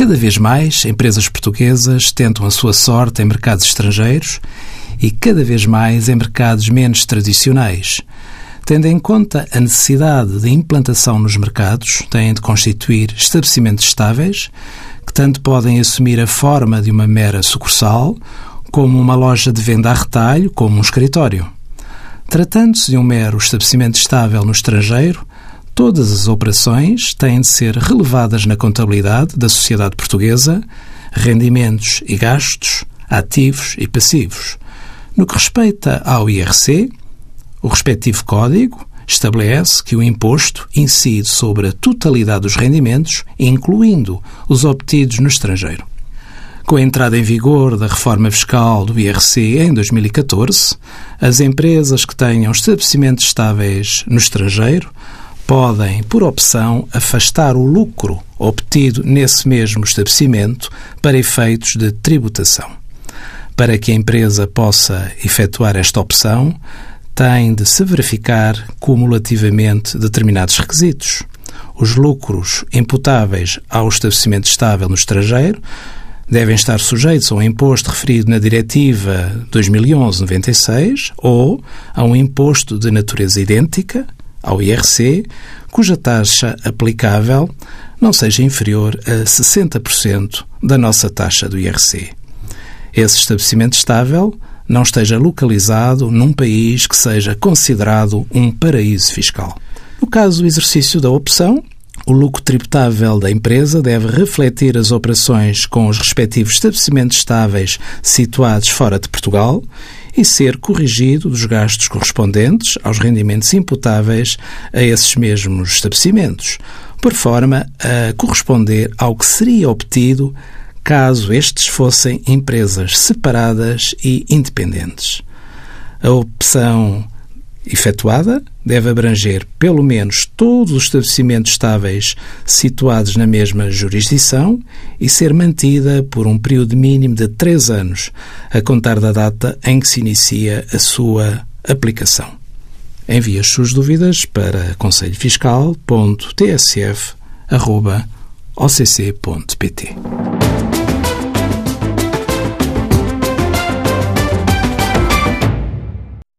Cada vez mais, empresas portuguesas tentam a sua sorte em mercados estrangeiros e cada vez mais em mercados menos tradicionais. Tendo em conta a necessidade de implantação nos mercados, têm de constituir estabelecimentos estáveis que tanto podem assumir a forma de uma mera sucursal, como uma loja de venda a retalho, como um escritório. Tratando-se de um mero estabelecimento estável no estrangeiro, todas as operações têm de ser relevadas na contabilidade da sociedade portuguesa, rendimentos e gastos, ativos e passivos. No que respeita ao IRC, o respectivo código estabelece que o imposto incide sobre a totalidade dos rendimentos, incluindo os obtidos no estrangeiro. Com a entrada em vigor da reforma fiscal do IRC em 2014, as empresas que tenham estabelecimentos estáveis no estrangeiro podem, por opção, afastar o lucro obtido nesse mesmo estabelecimento para efeitos de tributação. Para que a empresa possa efetuar esta opção, tem de se verificar cumulativamente determinados requisitos. Os lucros imputáveis ao estabelecimento estável no estrangeiro devem estar sujeitos a um imposto referido na Diretiva 2011-96 ou a um imposto de natureza idêntica, ao IRC, cuja taxa aplicável não seja inferior a 60% da nossa taxa do IRC. Esse estabelecimento estável não esteja localizado num país que seja considerado um paraíso fiscal. No caso do exercício da opção, o lucro tributável da empresa deve refletir as operações com os respectivos estabelecimentos estáveis situados fora de Portugal e ser corrigido dos gastos correspondentes aos rendimentos imputáveis a esses mesmos estabelecimentos, por forma a corresponder ao que seria obtido caso estes fossem empresas separadas e independentes. A opção efetuada deve abranger pelo menos todos os estabelecimentos estáveis situados na mesma jurisdição e ser mantida por um período mínimo de três anos, a contar da data em que se inicia a sua aplicação. Envie as suas dúvidas para conselhofiscal.tsf.occ.pt.